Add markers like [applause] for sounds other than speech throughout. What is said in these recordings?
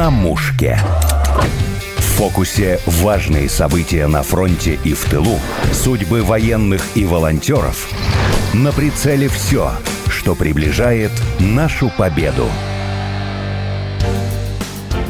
на мушке. В фокусе важные события на фронте и в тылу, судьбы военных и волонтеров. На прицеле все, что приближает нашу победу.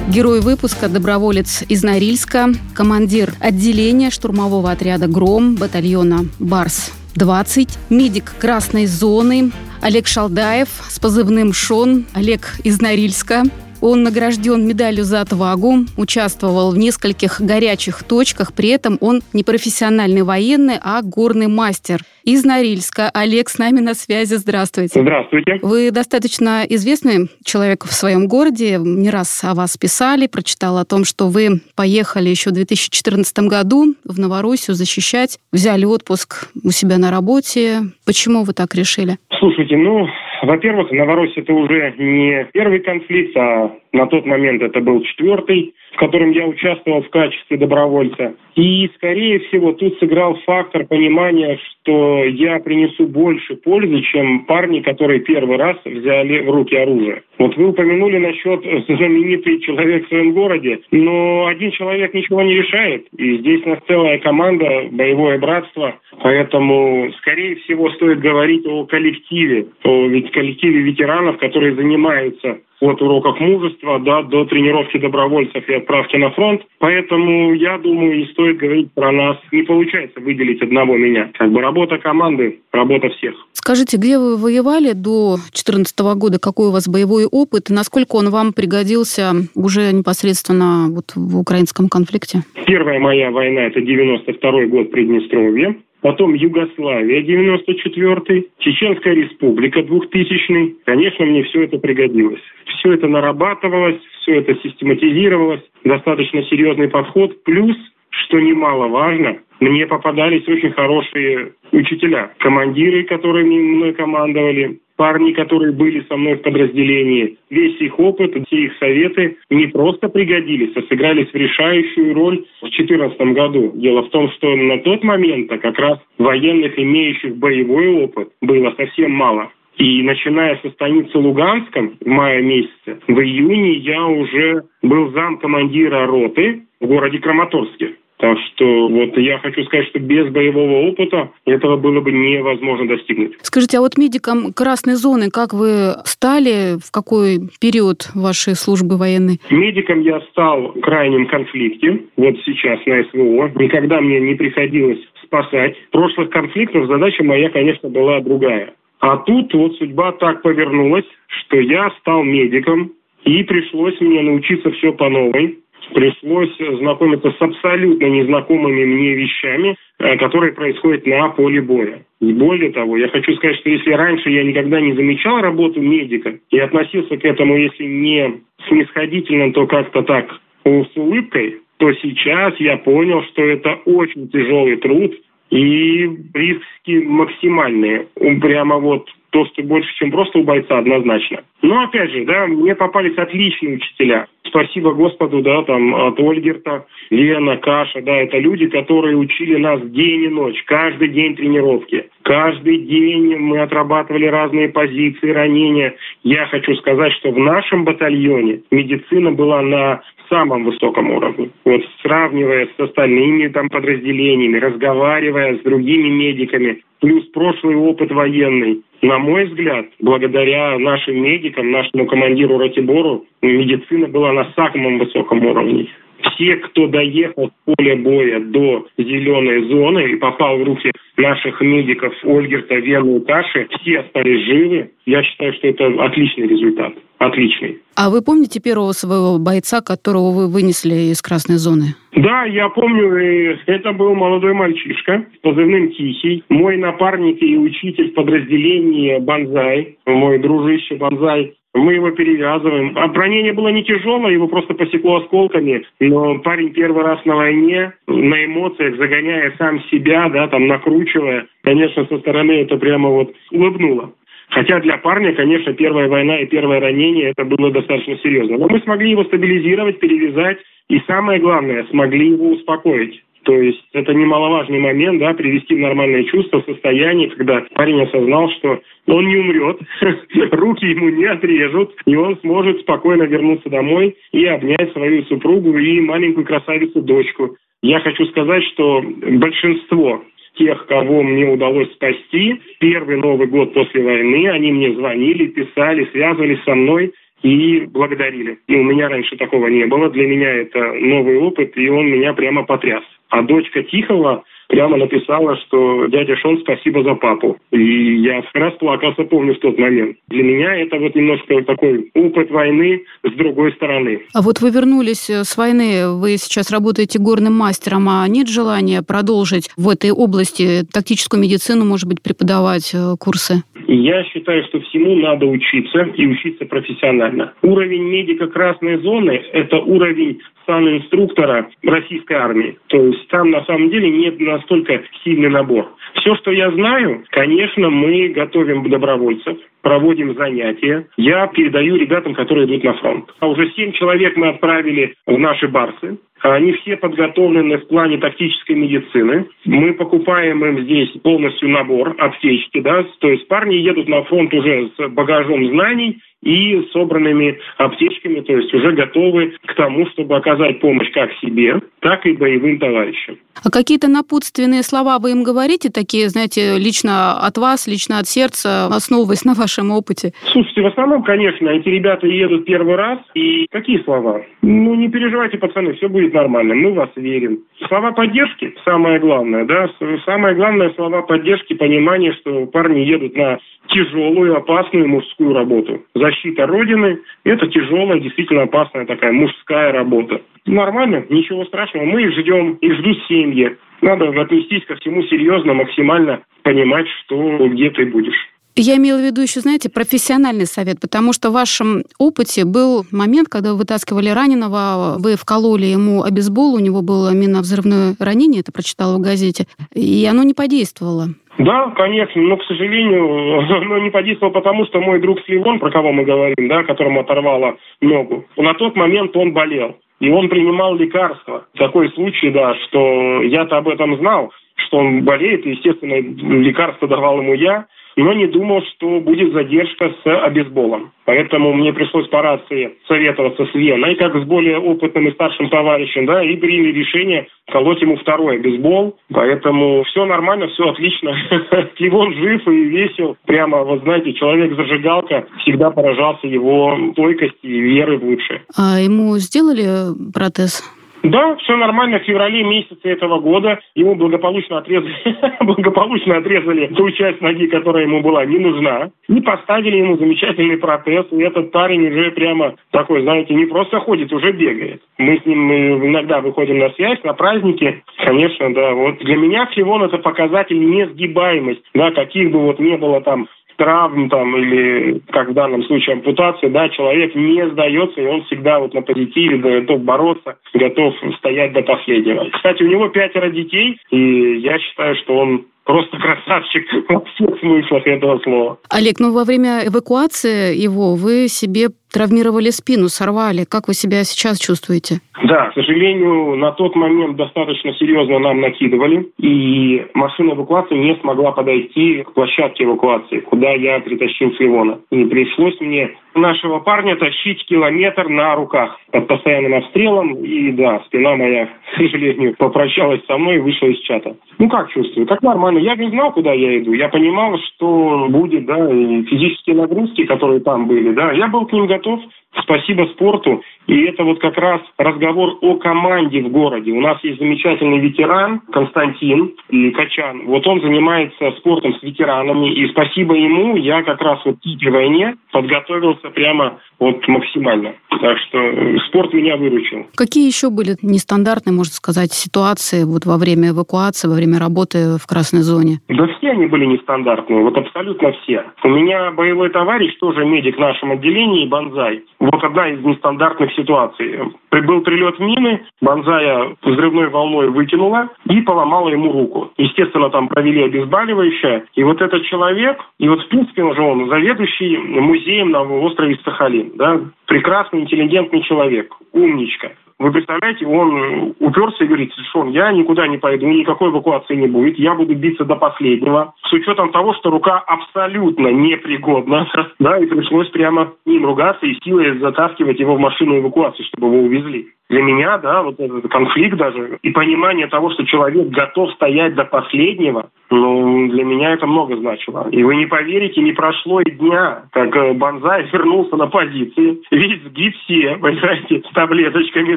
Герой выпуска – доброволец из Норильска, командир отделения штурмового отряда «Гром» батальона «Барс-20», медик красной зоны Олег Шалдаев с позывным «Шон», Олег из Норильска, он награжден медалью за отвагу, участвовал в нескольких горячих точках, при этом он не профессиональный военный, а горный мастер. Из Норильска. Олег с нами на связи. Здравствуйте. Здравствуйте. Вы достаточно известный человек в своем городе. Не раз о вас писали, прочитал о том, что вы поехали еще в 2014 году в Новороссию защищать, взяли отпуск у себя на работе. Почему вы так решили? Слушайте, ну, во-первых, Новороссия это уже не первый конфликт, а на тот момент это был четвертый, в котором я участвовал в качестве добровольца. И, скорее всего, тут сыграл фактор понимания, что я принесу больше пользы, чем парни, которые первый раз взяли в руки оружие. Вот вы упомянули насчет знаменитый человек в своем городе, но один человек ничего не решает. И здесь у нас целая команда, боевое братство. Поэтому, скорее всего, стоит говорить о коллективе, о ведь коллективе ветеранов, которые занимаются от уроков мужества да, до тренировки добровольцев и отправки на фронт. Поэтому я думаю, не стоит говорить про нас. Не получается выделить одного меня. Как бы работа команды, работа всех. Скажите, где вы воевали до 2014 года? Какой у вас боевой опыт? И насколько он вам пригодился уже непосредственно вот в украинском конфликте? Первая моя война – это 92 год Приднестровье потом Югославия 94-й, Чеченская республика 2000-й. Конечно, мне все это пригодилось. Все это нарабатывалось, все это систематизировалось, достаточно серьезный подход. Плюс, что немаловажно, мне попадались очень хорошие учителя, командиры, которые мной командовали, парни, которые были со мной в подразделении, весь их опыт, все их советы не просто пригодились, а сыгрались в решающую роль в 2014 году. Дело в том, что на тот момент как раз военных, имеющих боевой опыт, было совсем мало. И начиная со станицы Луганском в мае месяце, в июне я уже был зам командира роты в городе Краматорске. Так что вот я хочу сказать, что без боевого опыта этого было бы невозможно достигнуть. Скажите, а вот медикам красной зоны, как вы стали, в какой период вашей службы военной? Медиком я стал в крайнем конфликте, вот сейчас на СВО. Никогда мне не приходилось спасать. В прошлых конфликтах задача моя, конечно, была другая. А тут вот судьба так повернулась, что я стал медиком, и пришлось мне научиться все по новой пришлось знакомиться с абсолютно незнакомыми мне вещами, э, которые происходят на поле боя. И более того, я хочу сказать, что если раньше я никогда не замечал работу медика и относился к этому, если не снисходительно, то как-то так с улыбкой, то сейчас я понял, что это очень тяжелый труд и риски максимальные. Прямо вот что больше, чем просто у бойца, однозначно. Но опять же, да, мне попались отличные учителя. Спасибо Господу, да, там от Ольгерта, Лена, Каша, да, это люди, которые учили нас день и ночь, каждый день тренировки. Каждый день мы отрабатывали разные позиции, ранения. Я хочу сказать, что в нашем батальоне медицина была на самом высоком уровне. Вот сравнивая с остальными там подразделениями, разговаривая с другими медиками, плюс прошлый опыт военный. На мой взгляд, благодаря нашим медикам, нашему командиру Ратибору, медицина была на самом высоком уровне. Все, кто доехал с поля боя до зеленой зоны и попал в руки наших медиков Ольгерта, Вену и Каши, все остались живы. Я считаю, что это отличный результат. Отличный. А вы помните первого своего бойца, которого вы вынесли из красной зоны? Да, я помню, это был молодой мальчишка с позывным «Тихий». Мой напарник и учитель в подразделении «Бонзай», мой дружище «Бонзай», мы его перевязываем. А ранение было не тяжелое, его просто посекло осколками. Но парень первый раз на войне, на эмоциях, загоняя сам себя, да, там накручивая, конечно, со стороны это прямо вот улыбнуло. Хотя для парня, конечно, первая война и первое ранение это было достаточно серьезно. Но мы смогли его стабилизировать, перевязать и самое главное, смогли его успокоить. То есть это немаловажный момент, да, привести в нормальное чувство, состояние, когда парень осознал, что он не умрет, [laughs] руки ему не отрежут, и он сможет спокойно вернуться домой и обнять свою супругу и маленькую красавицу-дочку. Я хочу сказать, что большинство тех, кого мне удалось спасти, первый Новый год после войны, они мне звонили, писали, связывались со мной и благодарили. И у меня раньше такого не было. Для меня это новый опыт, и он меня прямо потряс. А дочка Тихого прямо написала, что дядя Шон, спасибо за папу. И я расплакался, помню, в тот момент. Для меня это вот немножко такой опыт войны с другой стороны. А вот вы вернулись э, с войны, вы сейчас работаете горным мастером, а нет желания продолжить в этой области тактическую медицину, может быть, преподавать э, курсы? Я считаю, что всему надо учиться и учиться профессионально. Уровень медика красной зоны – это уровень инструктора российской армии. То есть там на самом деле нет настолько сильный набор. Все, что я знаю, конечно, мы готовим добровольцев, проводим занятия. Я передаю ребятам, которые идут на фронт. А уже семь человек мы отправили в наши барсы. Они все подготовлены в плане тактической медицины. Мы покупаем им здесь полностью набор аптечки, да, то есть парни едут на фронт уже с багажом знаний, и собранными аптечками, то есть уже готовы к тому, чтобы оказать помощь как себе, так и боевым товарищам. А какие-то напутственные слова вы им говорите, такие, знаете, лично от вас, лично от сердца, основываясь на вашем опыте? Слушайте, в основном, конечно, эти ребята едут первый раз, и какие слова? Ну, не переживайте, пацаны, все будет нормально, мы вас верим. Слова поддержки, самое главное, да, самое главное слова поддержки, понимание, что парни едут на тяжелую, опасную мужскую работу. Защита Родины – это тяжелая, действительно опасная такая мужская работа. Нормально, ничего страшного. Мы их ждем, их ждут семьи. Надо отнестись ко всему серьезно, максимально понимать, что где ты будешь. Я имела в виду еще, знаете, профессиональный совет, потому что в вашем опыте был момент, когда вы вытаскивали раненого, вы вкололи ему обезбол, у него было минно-взрывное ранение, это прочитала в газете, и оно не подействовало. Да, конечно, но, к сожалению, [laughs] оно не подействовало потому, что мой друг Сливон, про кого мы говорим, да, которому оторвало ногу, на тот момент он болел. И он принимал лекарства. Такой случай, да, что я-то об этом знал, что он болеет, и, естественно, лекарство давал ему я но не думал, что будет задержка с обезболом. Поэтому мне пришлось по рации советоваться с Веной, как с более опытным и старшим товарищем, да, и приняли решение колоть ему второй обезбол. Поэтому все нормально, все отлично. [laughs] Ливон жив и весел. Прямо, вот знаете, человек-зажигалка всегда поражался его стойкости и веры в лучшее. А ему сделали протез? Да, все нормально. В феврале месяце этого года ему благополучно отрезали, [laughs] благополучно отрезали ту часть ноги, которая ему была не нужна, и поставили ему замечательный протез. И этот парень уже прямо такой, знаете, не просто ходит, уже бегает. Мы с ним иногда выходим на связь, на праздники. Конечно, да. Вот для меня Фливон это показатель несгибаемость, да, каких бы вот не было там травм там или, как в данном случае, ампутации, да, человек не сдается, и он всегда вот на позитиве готов бороться, готов стоять до последнего. Кстати, у него пятеро детей, и я считаю, что он просто красавчик [laughs] во всех смыслах этого слова. Олег, ну во время эвакуации его вы себе травмировали спину, сорвали. Как вы себя сейчас чувствуете? Да, к сожалению, на тот момент достаточно серьезно нам накидывали, и машина эвакуации не смогла подойти к площадке эвакуации, куда я притащил Сливона. И пришлось мне нашего парня тащить километр на руках под постоянным обстрелом. И да, спина моя, к сожалению, попрощалась со мной и вышла из чата. Ну как чувствую? Как нормально. Я не знал, куда я иду. Я понимал, что будет, да, и физические нагрузки, которые там были, да. Я был к ним готов. готов Спасибо спорту. И это вот как раз разговор о команде в городе. У нас есть замечательный ветеран Константин Качан. Вот он занимается спортом с ветеранами. И спасибо ему я как раз вот в войне подготовился прямо вот максимально. Так что э, спорт меня выручил. Какие еще были нестандартные, можно сказать, ситуации вот во время эвакуации, во время работы в красной зоне? Да все они были нестандартные, вот абсолютно все. У меня боевой товарищ, тоже медик в нашем отделении, Бонзай. Вот одна из нестандартных ситуаций. Прибыл прилет мины, Бонзая взрывной волной выкинула и поломала ему руку. Естественно, там провели обезболивающее. И вот этот человек, и вот в принципе уже он заведующий музеем на острове Сахалин, да, прекрасный, интеллигентный человек, умничка. Вы представляете, он уперся и говорит, Шон, я никуда не пойду, никакой эвакуации не будет, я буду биться до последнего. С учетом того, что рука абсолютно непригодна, [laughs] да, и пришлось прямо им ругаться и силой затаскивать его в машину эвакуации, чтобы его увезли для меня, да, вот этот конфликт даже и понимание того, что человек готов стоять до последнего, ну, для меня это много значило. И вы не поверите, не прошло и дня, как э, Бонзай вернулся на позиции, весь в гипсе, [laughs] понимаете, с таблеточками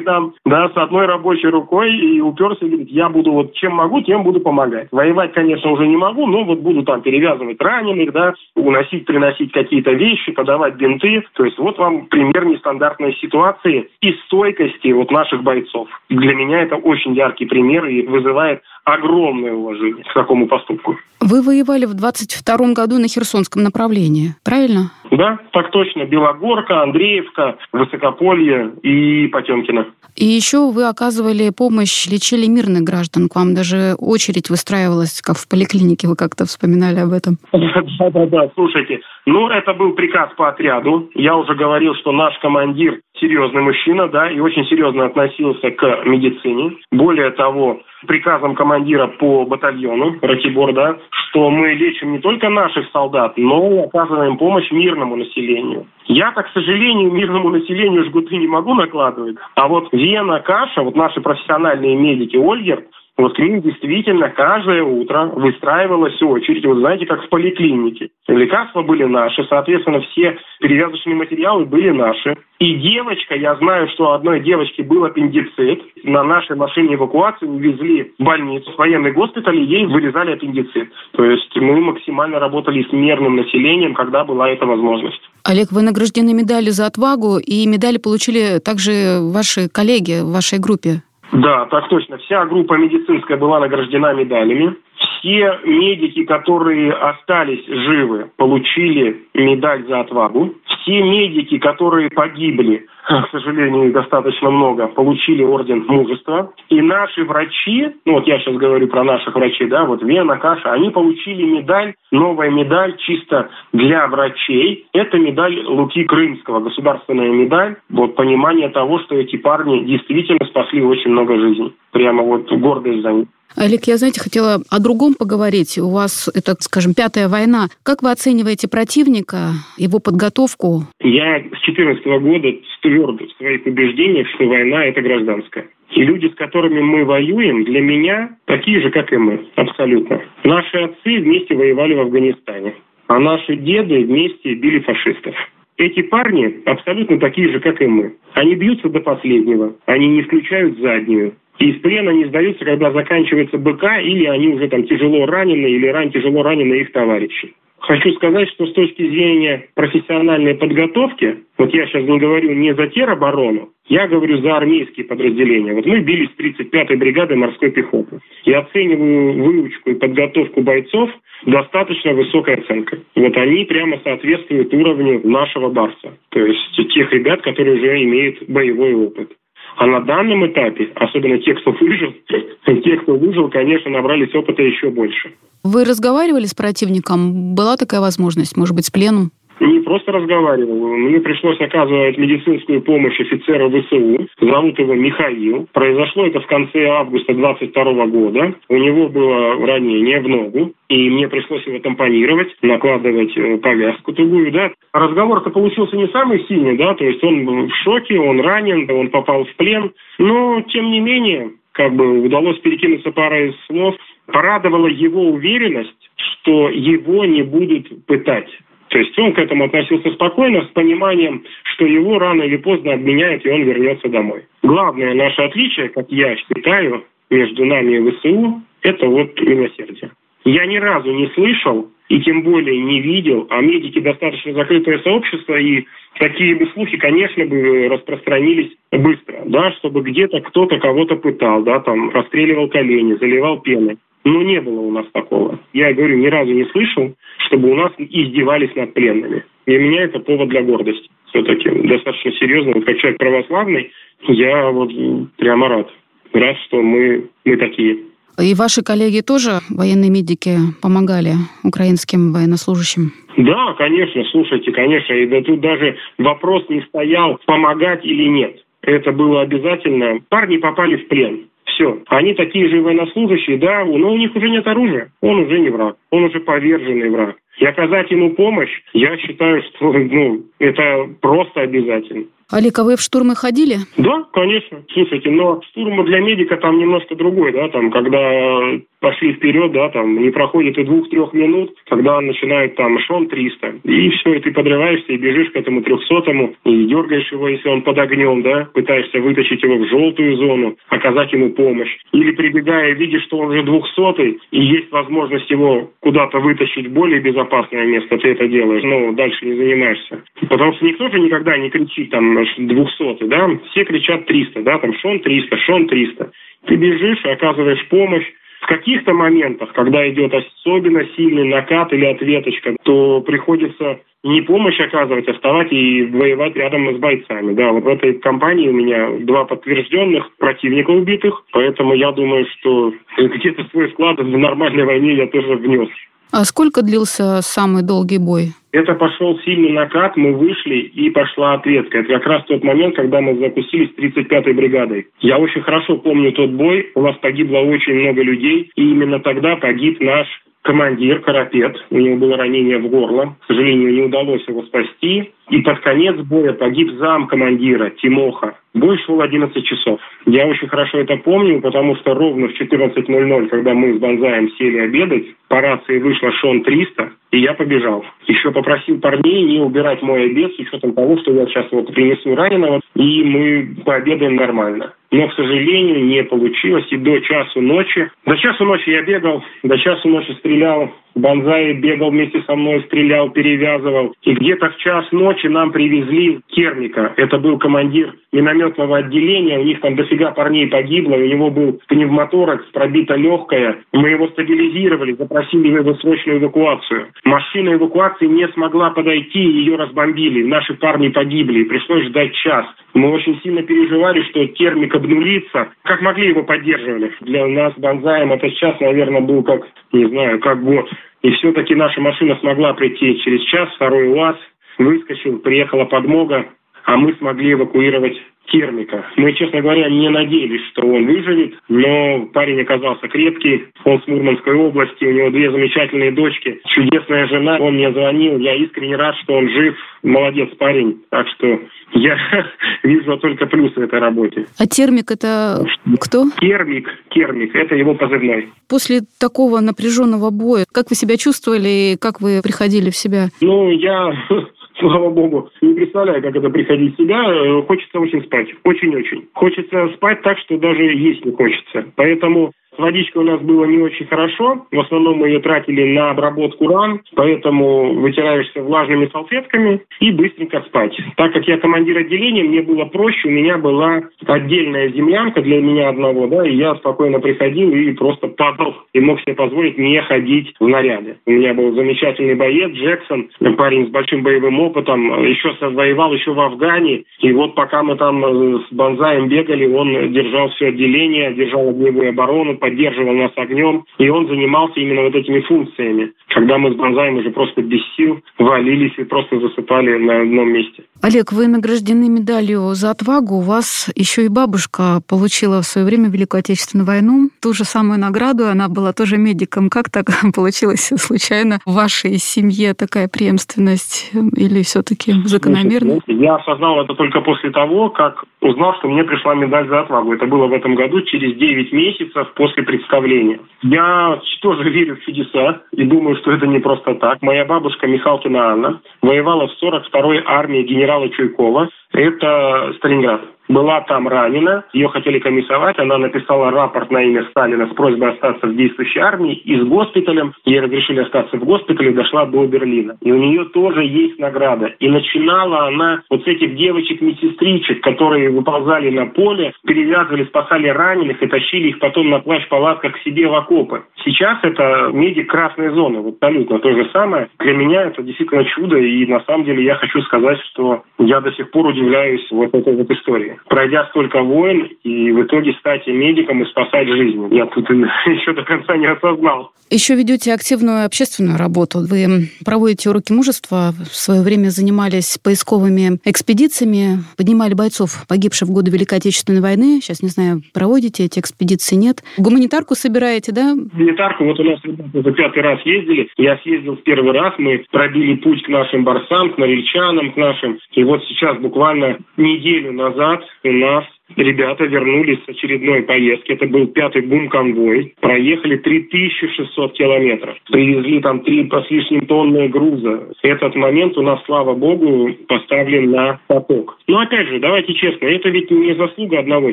там, да, с одной рабочей рукой, и уперся и говорит, я буду вот чем могу, тем буду помогать. Воевать, конечно, уже не могу, но вот буду там перевязывать раненых, да, уносить, приносить какие-то вещи, подавать бинты. То есть вот вам пример нестандартной ситуации и стойкости вот наших бойцов. Для меня это очень яркий пример и вызывает огромное уважение к такому поступку. Вы воевали в 22 году на Херсонском направлении, правильно? Да, так точно. Белогорка, Андреевка, Высокополье и Потемкино. И еще вы оказывали помощь, лечили мирных граждан. К вам даже очередь выстраивалась, как в поликлинике, вы как-то вспоминали об этом. [laughs] Да-да-да, слушайте, ну, это был приказ по отряду. Я уже говорил, что наш командир серьезный мужчина, да, и очень серьезно относился к медицине. Более того, приказом командира по батальону Ратибор, да, что мы лечим не только наших солдат, но и оказываем помощь мирному населению. Я-то, к сожалению, мирному населению жгуты не могу накладывать. А вот Вена Каша, вот наши профессиональные медики Ольгер, вот к ним действительно каждое утро выстраивалась очередь, вот знаете, как в поликлинике. Лекарства были наши, соответственно, все перевязочные материалы были наши. И девочка, я знаю, что одной девочке был аппендицит. На нашей машине эвакуации увезли в больницу, в военный госпиталь, и ей вырезали аппендицит. То есть мы максимально работали с мирным населением, когда была эта возможность. Олег, вы награждены медалью за отвагу, и медали получили также ваши коллеги в вашей группе. Да, так точно. Вся группа медицинская была награждена медалями. Все медики, которые остались живы, получили медаль за отвагу. Все медики, которые погибли, к сожалению, достаточно много, получили орден мужества. И наши врачи, ну вот я сейчас говорю про наших врачей, да, вот Вена, Каша, они получили медаль, новая медаль чисто для врачей. Это медаль Луки Крымского, государственная медаль. Вот понимание того, что эти парни действительно спасли очень много жизней. Прямо вот гордость за них. Олег, я, знаете, хотела о другом поговорить. У вас, это, скажем, пятая война. Как вы оцениваете противника, его подготовку? Я с 2014 года тверд в своих убеждениях, что война – это гражданская. И люди, с которыми мы воюем, для меня такие же, как и мы, абсолютно. Наши отцы вместе воевали в Афганистане, а наши деды вместе били фашистов. Эти парни абсолютно такие же, как и мы. Они бьются до последнего, они не включают заднюю. И из плена не сдаются, когда заканчивается БК, или они уже там тяжело ранены, или ран тяжело ранены их товарищи. Хочу сказать, что с точки зрения профессиональной подготовки, вот я сейчас не говорю не за тероборону, я говорю за армейские подразделения. Вот мы бились с 35-й бригадой морской пехоты. Я оцениваю выучку и подготовку бойцов достаточно высокой оценкой. Вот они прямо соответствуют уровню нашего Барса. То есть тех ребят, которые уже имеют боевой опыт. А на данном этапе, особенно те, кто выжил, [laughs] те, кто выжил, конечно, набрались опыта еще больше. Вы разговаривали с противником? Была такая возможность, может быть, с пленом? Не просто разговаривал. Мне пришлось оказывать медицинскую помощь офицеру ВСУ. Зовут его Михаил. Произошло это в конце августа 22 года. У него было ранение в ногу. И мне пришлось его тампонировать, накладывать э, повязку тугую, да. Разговор-то получился не самый сильный, да, то есть он в шоке, он ранен, он попал в плен. Но, тем не менее, как бы удалось перекинуться парой слов. Порадовала его уверенность, что его не будут пытать. То есть он к этому относился спокойно, с пониманием, что его рано или поздно обменяют, и он вернется домой. Главное наше отличие, как я считаю, между нами и ВСУ, это вот милосердие. Я ни разу не слышал и тем более не видел, а медики достаточно закрытое сообщество, и такие бы слухи, конечно, бы распространились быстро, да, чтобы где-то кто-то кого-то пытал, да, там, расстреливал колени, заливал пеной. Но не было у нас такого. Я говорю, ни разу не слышал, чтобы у нас издевались над пленными. Для меня это повод для гордости. Все-таки достаточно серьезно. Вот как человек православный, я вот прямо рад. Рад, что мы, мы такие. И ваши коллеги тоже, военные медики, помогали украинским военнослужащим? Да, конечно, слушайте, конечно. И да тут даже вопрос не стоял, помогать или нет. это было обязательно. Парни попали в плен. Все. Они такие же военнослужащие, да, но у них уже нет оружия. Он уже не враг. Он уже поверженный враг. И оказать ему помощь, я считаю, что ну, это просто обязательно. Олег, а вы в штурмы ходили? Да, конечно. Слушайте, но штурм для медика там немножко другой, да, там, когда пошли вперед, да, там, не проходит и двух-трех минут, когда начинает там шон 300, и все, и ты подрываешься и бежишь к этому трехсотому, и дергаешь его, если он под огнем, да, пытаешься вытащить его в желтую зону, оказать ему помощь. Или прибегая, видишь, что он уже двухсотый, и есть возможность его куда-то вытащить в более безопасное место, ты это делаешь, но дальше не занимаешься. Потому что никто же никогда не кричит там 200, да, все кричат 300, да, там шон 300, шон 300. Ты бежишь, оказываешь помощь, в каких-то моментах, когда идет особенно сильный накат или ответочка, то приходится не помощь оказывать, а вставать и воевать рядом с бойцами. Да, вот в этой компании у меня два подтвержденных противника убитых, поэтому я думаю, что [laughs] где-то свой вклад в нормальной войне я тоже внес. А сколько длился самый долгий бой? Это пошел сильный накат, мы вышли и пошла ответка. Это как раз тот момент, когда мы закусились 35-й бригадой. Я очень хорошо помню тот бой, у нас погибло очень много людей, и именно тогда погиб наш командир Карапет. У него было ранение в горло. К сожалению, не удалось его спасти. И под конец боя погиб зам командира Тимоха. Бой шел 11 часов. Я очень хорошо это помню, потому что ровно в 14.00, когда мы с Бонзаем сели обедать, по рации вышла Шон 300, и я побежал. Еще попросил парней не убирать мой обед с учетом того, что я сейчас вот принесу раненого, и мы пообедаем нормально. Но, к сожалению, не получилось. И до часу ночи, до часу ночи я бегал, до часу ночи стрелял Бонзай бегал вместе со мной, стрелял, перевязывал. И где-то в час ночи нам привезли Кермика. Это был командир минометного отделения. У них там дофига парней погибло. У него был пневмоторакс, пробита легкая. Мы его стабилизировали, запросили его срочную эвакуацию. Машина эвакуации не смогла подойти, ее разбомбили. Наши парни погибли. Пришлось ждать час. Мы очень сильно переживали, что термик обнулится. Как могли его поддерживали. Для нас Бонзаем это сейчас, наверное, был как, не знаю, как год. И все-таки наша машина смогла прийти через час, второй УАЗ выскочил, приехала подмога, а мы смогли эвакуировать термика. Мы, честно говоря, не надеялись, что он выживет, но парень оказался крепкий. Он с Мурманской области, у него две замечательные дочки, чудесная жена. Он мне звонил, я искренне рад, что он жив. Молодец парень. Так что я [laughs] вижу только плюсы этой работе. А термик это кто? Термик, термик, это его позывной. После такого напряженного боя, как вы себя чувствовали и как вы приходили в себя? Ну, я [laughs] слава богу, не представляю, как это приходить в себя. Э, хочется очень спать. Очень-очень. Хочется спать так, что даже есть не хочется. Поэтому с водичкой у нас было не очень хорошо. В основном мы ее тратили на обработку ран, поэтому вытираешься влажными салфетками и быстренько спать. Так как я командир отделения, мне было проще, у меня была отдельная землянка для меня одного, да, и я спокойно приходил и просто падал и мог себе позволить не ходить в наряды. У меня был замечательный боец Джексон, парень с большим боевым опытом, еще воевал еще в Афгане, и вот пока мы там э, с Бонзаем бегали, он держал все отделение, держал огневую оборону, поддерживал нас огнем, и он занимался именно вот этими функциями, когда мы с Бонзаем уже просто без сил валились и просто засыпали на одном месте. Олег, вы награждены медалью за отвагу. У вас еще и бабушка получила в свое время Великую Отечественную войну ту же самую награду. Она была тоже медиком. Как так [laughs] получилось случайно в вашей семье такая преемственность или все-таки закономерно? Я осознал это только после того, как узнал, что мне пришла медаль за отвагу. Это было в этом году, через 9 месяцев после представления. Я тоже верю в чудеса и думаю, что это не просто так. Моя бабушка Михалкина Анна воевала в 42-й армии генерала Чуйкова. Это Сталинград была там ранена, ее хотели комиссовать, она написала рапорт на имя Сталина с просьбой остаться в действующей армии и с госпиталем. Ей разрешили остаться в госпитале, дошла до Берлина. И у нее тоже есть награда. И начинала она вот с этих девочек-медсестричек, которые выползали на поле, перевязывали, спасали раненых и тащили их потом на плащ-палатках к себе в окопы. Сейчас это медик красной зоны, вот абсолютно то же самое. Для меня это действительно чудо, и на самом деле я хочу сказать, что я до сих пор удивляюсь вот этой вот истории. Пройдя столько войн и в итоге стать медиком и спасать жизни. Я тут [laughs] еще до конца не осознал. Еще ведете активную общественную работу. Вы проводите уроки мужества, в свое время занимались поисковыми экспедициями, поднимали бойцов, погибших в годы Великой Отечественной войны. Сейчас, не знаю, проводите эти экспедиции, нет? Гуманитарку собираете, да? Гуманитарку, вот у нас уже пятый раз ездили. Я съездил в первый раз, мы пробили путь к нашим борцам, к норильчанам, к нашим. И вот сейчас буквально неделю назад нас Ребята вернулись с очередной поездки. Это был пятый бум-конвой. Проехали 3600 километров. Привезли там три с лишним тонны груза. Этот момент у нас, слава богу, поставлен на поток. Но опять же, давайте честно, это ведь не заслуга одного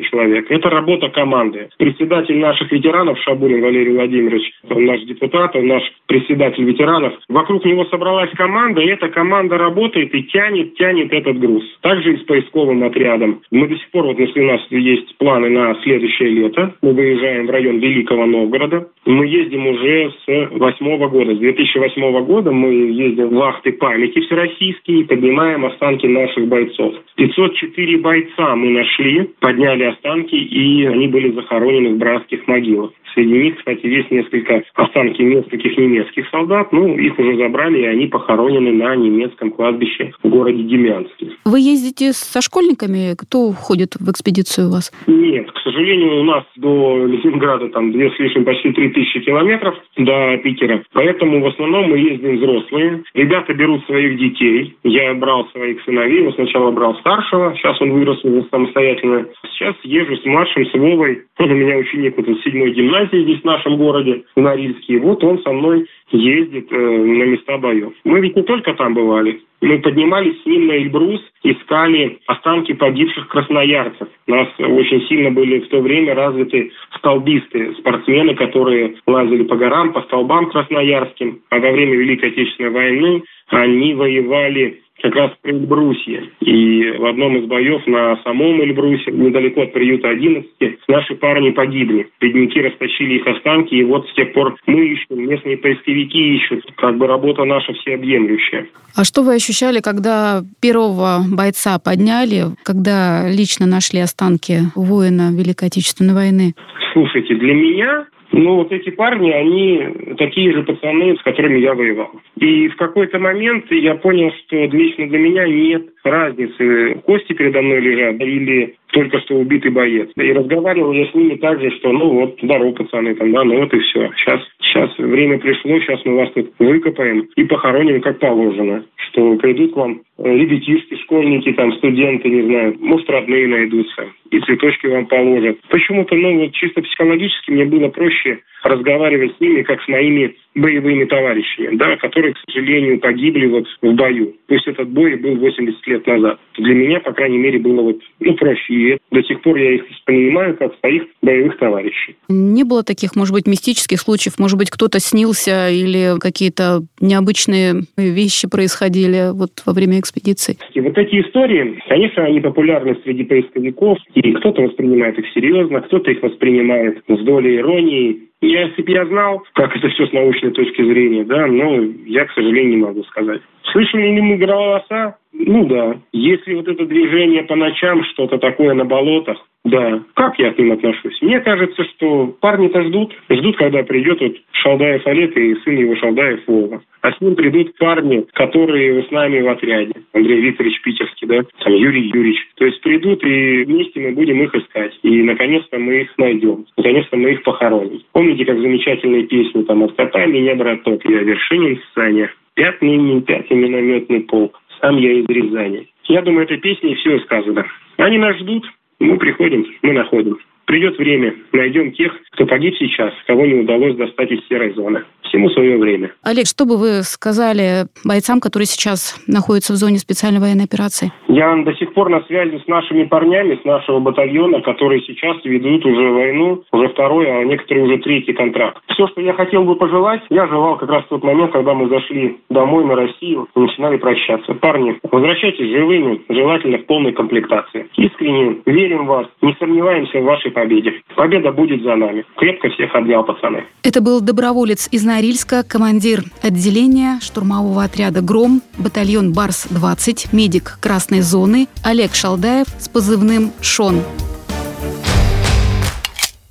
человека. Это работа команды. Председатель наших ветеранов Шабурин Валерий Владимирович, он наш депутат, он наш председатель ветеранов. Вокруг него собралась команда, и эта команда работает и тянет, тянет этот груз. Также и с поисковым отрядом. Мы до сих пор, вот если у нас есть планы на следующее лето. Мы выезжаем в район Великого Новгорода. Мы ездим уже с восьмого года. С 2008 года мы ездим в вахты памяти всероссийские и поднимаем останки наших бойцов. 504 бойца мы нашли, подняли останки, и они были захоронены в братских могилах. Среди них, кстати, есть несколько останки нескольких немецких солдат. Ну, их уже забрали, и они похоронены на немецком кладбище в городе Демянске. Вы ездите со школьниками? Кто входит в экспедицию у вас? Нет, к сожалению, у нас до Ленинграда там две с лишним, почти три тысячи километров до Питера. Поэтому в основном мы ездим взрослые. Ребята берут своих детей. Я брал своих сыновей. Я сначала брал старшего. Сейчас он вырос уже самостоятельно. Сейчас езжу с младшим, с Вовой. Он у меня ученик вот седьмой гимназии здесь в нашем городе, в Норильске. Вот он со мной ездит э, на места боев. Мы ведь не только там бывали. Мы поднимались с ним на Эльбрус, искали останки погибших красноярцев. У нас очень сильно были в то время развиты столбисты, спортсмены, которые лазили по горам, по столбам красноярским. А во время Великой Отечественной войны они воевали как раз при Эльбрусе. И в одном из боев на самом Эльбрусе, недалеко от приюта 11, наши парни погибли. Бедняки растащили их останки, и вот с тех пор мы ищем, местные поисковики ищут. Как бы работа наша всеобъемлющая. А что вы ощущали, когда первого бойца подняли, когда лично нашли останки воина Великой Отечественной войны? Слушайте, для меня ну, вот эти парни, они такие же пацаны, с которыми я воевал. И в какой-то момент я понял, что лично для меня нет разницы, кости передо мной лежат или только что убитый боец. И разговаривал я с ними так же, что ну вот, здорово, пацаны, там, да, ну вот и все. Сейчас, сейчас время пришло, сейчас мы вас тут выкопаем и похороним как положено. Что придут к вам ребятишки, школьники, там, студенты, не знаю, может, родные найдутся, и цветочки вам положат. Почему-то, ну, вот чисто психологически мне было проще разговаривать с ними, как с моими боевыми товарищами, да, которые, к сожалению, погибли вот в бою. Пусть этот бой был 80 лет назад. Для меня, по крайней мере, было вот, ну, проще. И до сих пор я их воспринимаю как своих боевых товарищей. Не было таких, может быть, мистических случаев? Может быть, кто-то снился или какие-то необычные вещи происходили вот во время экспедиции? И вот эти истории, конечно, они популярны среди поисковиков, и кто-то воспринимает их серьезно, кто-то их воспринимает с долей иронии, если бы я знал, как это все с научной точки зрения, да, но я, к сожалению, не могу сказать. Слышали ли мы голоса? Ну да. Если вот это движение по ночам, что-то такое на болотах, да. Как я к ним отношусь? Мне кажется, что парни-то ждут. Ждут, когда придет вот Шалдаев Олег и сын его Шалдаев Вова. А с ним придут парни, которые с нами в отряде. Андрей Викторович Питерский, да, там Юрий Юрьевич. То есть придут, и вместе мы будем их искать. И, наконец-то, мы их найдем. Наконец-то мы их похороним. Помните, как замечательные песни там «Откопай меня, браток, я Вершинин в санях». Пятый, не пятый минометный полк. Сам я из Рязани. Я думаю, этой песней все сказано. Они нас ждут, мы приходим, мы находим. Придет время, найдем тех, кто погиб сейчас, кого не удалось достать из серой зоны всему свое время. Олег, что бы вы сказали бойцам, которые сейчас находятся в зоне специальной военной операции? Я до сих пор на связи с нашими парнями, с нашего батальона, которые сейчас ведут уже войну, уже второй, а некоторые уже третий контракт. Все, что я хотел бы пожелать, я желал как раз в тот момент, когда мы зашли домой на Россию и начинали прощаться. Парни, возвращайтесь живыми, желательно в полной комплектации. Искренне верим в вас, не сомневаемся в вашей победе. Победа будет за нами. Крепко всех обнял, пацаны. Это был доброволец из Нари Норильска командир отделения штурмового отряда «Гром», батальон «Барс-20», медик красной зоны Олег Шалдаев с позывным «Шон».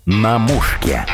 На мушке.